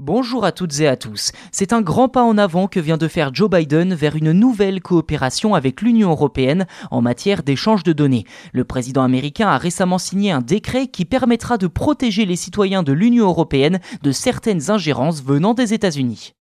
Bonjour à toutes et à tous. C'est un grand pas en avant que vient de faire Joe Biden vers une nouvelle coopération avec l'Union européenne en matière d'échange de données. Le président américain a récemment signé un décret qui permettra de protéger les citoyens de l'Union européenne de certaines ingérences venant des États-Unis.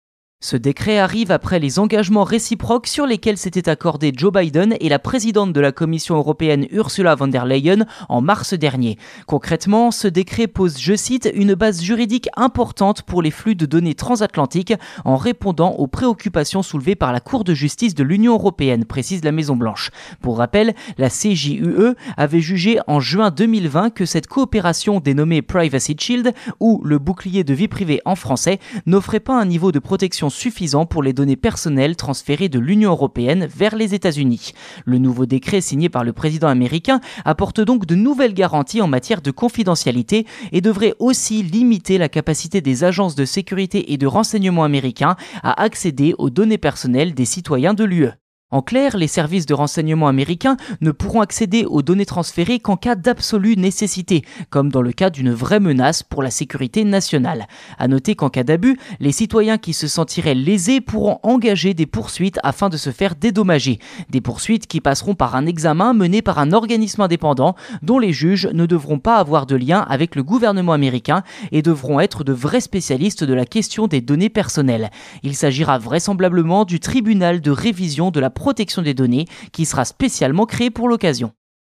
Ce décret arrive après les engagements réciproques sur lesquels s'étaient accordés Joe Biden et la présidente de la Commission européenne Ursula von der Leyen en mars dernier. Concrètement, ce décret pose, je cite, une base juridique importante pour les flux de données transatlantiques en répondant aux préoccupations soulevées par la Cour de justice de l'Union européenne, précise la Maison-Blanche. Pour rappel, la CJUE avait jugé en juin 2020 que cette coopération dénommée Privacy Shield, ou le bouclier de vie privée en français, n'offrait pas un niveau de protection suffisant pour les données personnelles transférées de l'Union européenne vers les États-Unis. Le nouveau décret signé par le président américain apporte donc de nouvelles garanties en matière de confidentialité et devrait aussi limiter la capacité des agences de sécurité et de renseignement américains à accéder aux données personnelles des citoyens de l'UE. En clair, les services de renseignement américains ne pourront accéder aux données transférées qu'en cas d'absolue nécessité, comme dans le cas d'une vraie menace pour la sécurité nationale. À noter qu'en cas d'abus, les citoyens qui se sentiraient lésés pourront engager des poursuites afin de se faire dédommager. Des poursuites qui passeront par un examen mené par un organisme indépendant dont les juges ne devront pas avoir de lien avec le gouvernement américain et devront être de vrais spécialistes de la question des données personnelles. Il s'agira vraisemblablement du tribunal de révision de la protection des données qui sera spécialement créé pour l'occasion.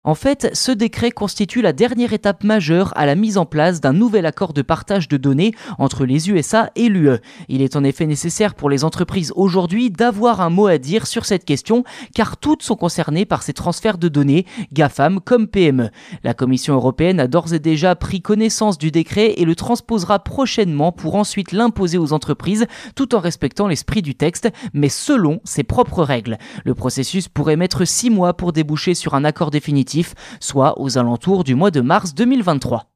En fait, ce décret constitue la dernière étape majeure à la mise en place d'un nouvel accord de partage de données entre les USA et l'UE. Il est en effet nécessaire pour les entreprises aujourd'hui d'avoir un mot à dire sur cette question, car toutes sont concernées par ces transferts de données, GAFAM comme PME. La Commission européenne a d'ores et déjà pris connaissance du décret et le transposera prochainement pour ensuite l'imposer aux entreprises, tout en respectant l'esprit du texte, mais selon ses propres règles. Le processus pourrait mettre six mois pour déboucher sur un accord définitif soit aux alentours du mois de mars 2023.